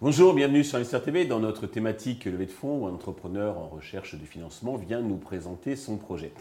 Bonjour, bienvenue sur Investir TV. Dans notre thématique levée de fonds, où un entrepreneur en recherche de financement vient nous présenter son projet.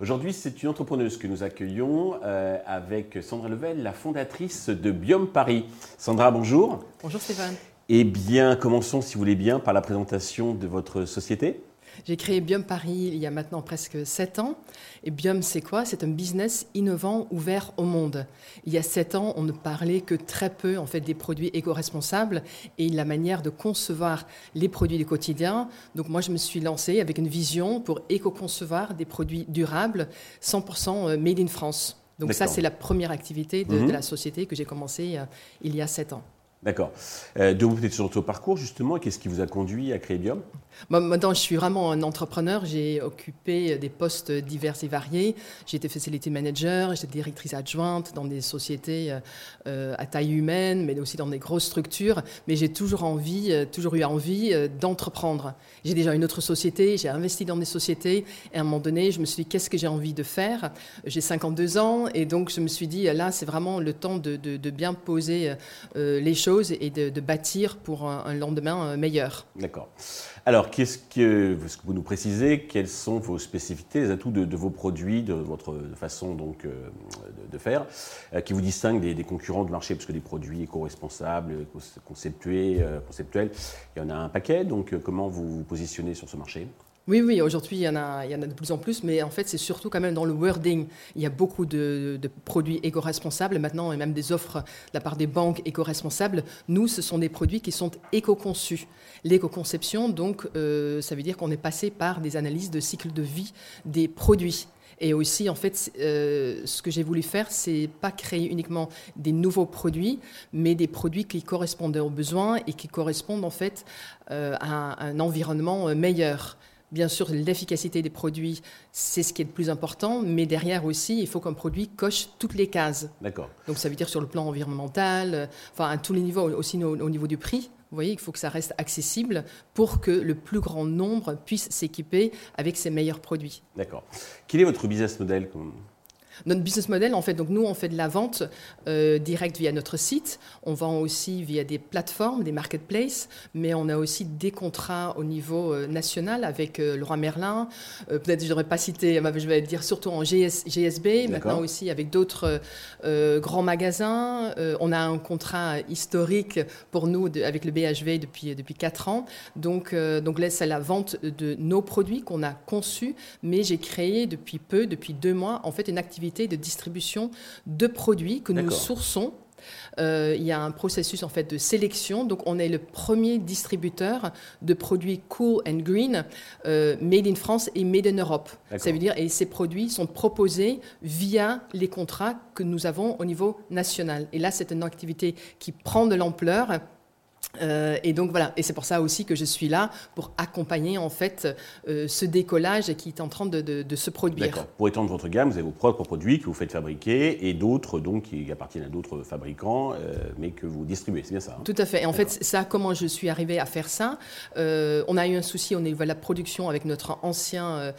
Aujourd'hui, c'est une entrepreneuse que nous accueillons euh, avec Sandra Level, la fondatrice de Biome Paris. Sandra, bonjour. Bonjour Stéphane. Eh bien, commençons, si vous voulez bien, par la présentation de votre société. J'ai créé Biome Paris il y a maintenant presque 7 ans. Et Biome, c'est quoi? C'est un business innovant, ouvert au monde. Il y a 7 ans, on ne parlait que très peu en fait des produits éco-responsables et la manière de concevoir les produits du quotidien. Donc moi, je me suis lancée avec une vision pour éco-concevoir des produits durables, 100% euh, made in France. Donc ça, c'est la première activité de, Mhm. de la société que j'ai commencé euh, il y a 7 ans. D'accord. Euh, de vous peut-être sur votre parcours, justement, qu'est-ce qui vous a conduit à créer Biome Moi, maintenant, je suis vraiment un entrepreneur. J'ai occupé des postes divers et variés. J'ai été facility manager, j'étais directrice adjointe dans des sociétés euh, à taille humaine, mais aussi dans des grosses structures. Mais j'ai toujours envie, euh, toujours eu envie euh, d'entreprendre. J'ai déjà une autre société, j'ai investi dans des sociétés. Et à un moment donné, je me suis dit, qu'est-ce que j'ai envie de faire? J'ai 52 ans, et donc je me suis dit, là, c'est vraiment le temps de, bien poser euh, les choses et de, bâtir pour un, lendemain euh, meilleur. D'accord. Alors, qu'est-ce que, ce que vous nous précisez Quelles sont vos spécificités, les atouts de, vos produits, de votre façon donc euh, de, faire, euh, qui vous distinguent des, concurrents du marché? Parce que des produits éco-responsables, conceptuels, il y en a un paquet. Donc, comment vous vous positionnez sur ce marché? Oui, oui, aujourd'hui, il y, en a, de plus en plus, mais en fait, c'est surtout quand même dans le wording. Il y a beaucoup de, produits éco-responsables maintenant, et même des offres de la part des banques éco-responsables. Nous, ce sont des produits qui sont éco-conçus. L'éco-conception, donc, euh, ça veut dire qu'on est passé par des analyses de cycle de vie des produits. Et aussi, en fait, euh, ce que j'ai voulu faire, c'est pas créer uniquement des nouveaux produits, mais des produits qui correspondent aux besoins et qui correspondent en fait euh, à un environnement meilleur. Bien sûr, l'efficacité des produits, c'est ce qui est le plus important, mais derrière aussi, il faut qu'un produit coche toutes les cases. D'accord. Donc ça veut dire sur le plan environnemental, euh, enfin à tous les niveaux, aussi au, au niveau du prix. Vous voyez, il faut que ça reste accessible pour que le plus grand nombre puisse s'équiper avec ces meilleurs produits. D'accord. Quel est votre business model Notre business model, en fait, donc nous, on fait de la vente euh, directe via notre site. On vend aussi via des plateformes, des marketplaces, mais on a aussi des contrats au niveau euh, national avec euh, Leroy Merlin. Euh, Peut-être je ne devrais pas bah, je vais dire surtout en GS, GSB, maintenant aussi avec d'autres grands magasins. On a un contrat historique pour nous de- avec le BHV depuis, depuis 4 ans. Donc, donc là, c'est la vente de nos produits qu'on a conçus, mais j'ai créé depuis peu, depuis deux mois, en fait, une activité de distribution de produits que nous sourçons. Euh, il y a un processus en fait de sélection. Donc, on est le premier distributeur de produits cool and green, euh, made in France et made in Europe. Ça veut dire et ces produits sont proposés via les contrats que nous avons au niveau national. Et là, c'est une activité qui prend de l'ampleur. Euh, et donc voilà, et c'est pour ça aussi que je suis là pour accompagner en fait euh, ce décollage qui est en train de, de- de se produire. D'accord. Pour étendre votre gamme, vous avez vos propres produits que vous faites fabriquer et d'autres donc qui appartiennent à d'autres fabricants, euh, mais que vous distribuez. C'est bien ça. hein? Tout à fait. Et en D'accord. fait, ça, comment je suis arrivée à faire ça On a eu un souci au niveau de la production avec notre ancien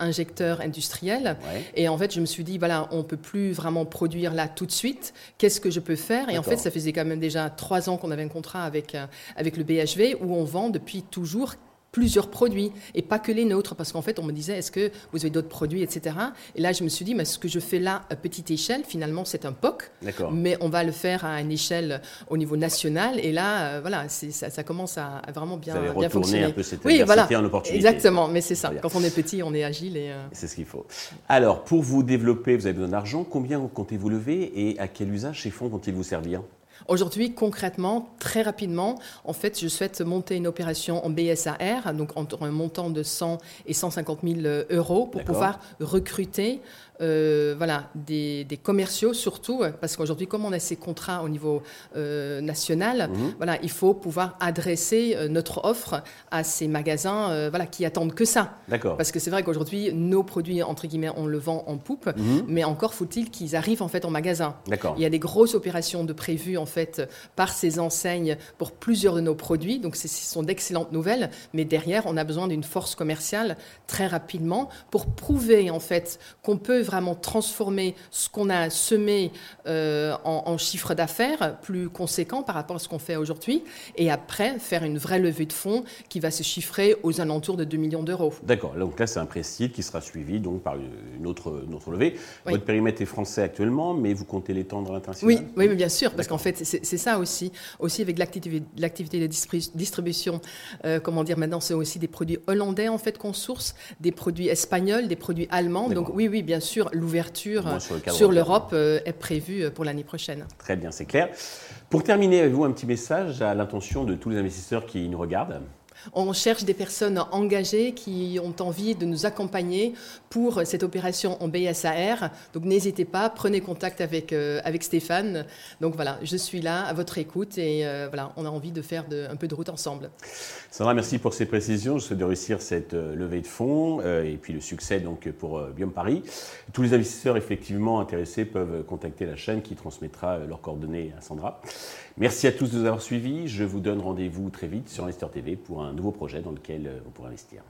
injecteur industriel. Ouais. Et en fait, je me suis dit, voilà, on peut plus vraiment produire là tout de suite. Qu'est-ce que je peux faire? Et en fait, ça faisait quand même déjà trois ans qu'on avait un contrat avec, euh, avec le BHV où on vend depuis toujours plusieurs produits et pas que les nôtres parce qu'en fait on me disait est-ce que vous avez d'autres produits etc et là je me suis dit mais ce que je fais là à petite échelle finalement c'est un POC mais on va le faire à une échelle au niveau national et là euh, voilà ça, ça commence à, à vraiment bien, vous allez bien retourner fonctionner un peu cette oui voilà en opportunité. exactement mais c'est ça bien. quand on est petit on est agile et euh, C'est ce qu'il faut. Alors, pour vous développer, vous avez besoin d'argent. Combien comptez-vous lever et à quel usage ces fonds vont-ils vous servir? Aujourd'hui, concrètement, très rapidement, en fait, je souhaite monter une opération en BSAR, donc entre un montant de 100 et 150 000 euros, pour pouvoir recruter euh, voilà, des, des commerciaux surtout, parce qu'aujourd'hui, comme on a ces contrats au niveau euh, national, Mhm. voilà, il faut pouvoir adresser euh, notre offre à ces magasins voilà, qui attendent que ça. Parce que c'est vrai qu'aujourd'hui, nos produits, entre guillemets, on le vend en poupe, Mhm. mais encore faut-il qu'ils arrivent en fait en magasin. Il y a des grosses opérations de prévues en fait par ces enseignes pour plusieurs de nos produits. Donc ce sont d'excellentes nouvelles, mais derrière, on a besoin d'une force commerciale très rapidement pour prouver en fait qu'on peut vraiment transformer ce qu'on a semé euh, en, en, chiffre d'affaires plus conséquent par rapport à ce qu'on fait aujourd'hui, et après faire une vraie levée de fonds qui va se chiffrer aux alentours de 2 millions d'euros. D'accord, donc là c'est un précis qui sera suivi donc par une autre, une autre levée. Votre périmètre est français actuellement, mais vous comptez l'étendre à l'international? Oui, oui, bien sûr, parce qu'en fait c'est ça aussi, aussi avec l'activité de distribution, euh, comment dire maintenant c'est aussi des produits hollandais en fait qu'on source, des produits espagnols, des produits allemands. Donc oui, oui, bien sûr, l'ouverture sur l'Europe euh, est prévue pour l'année prochaine. Très bien, c'est clair. Pour terminer, avez-vous un petit message à l'intention de tous les investisseurs qui nous regardent? On cherche des personnes engagées qui ont envie de nous accompagner pour cette opération en BSAR. Donc n'hésitez pas, prenez contact avec, euh, avec Stéphane. Donc voilà, je suis là à votre écoute et euh, on a envie de faire un peu de route ensemble. Sandra, merci pour ces précisions. Je souhaite réussir cette euh, levée de fonds et puis le succès donc, pour Biome Paris. Tous les investisseurs effectivement intéressés peuvent contacter la chaîne qui transmettra leurs coordonnées à Sandra. Merci à tous de nous avoir suivis. Je vous donne rendez-vous très vite sur Investor TV pour un nouveau projet dans lequel vous pourrez investir.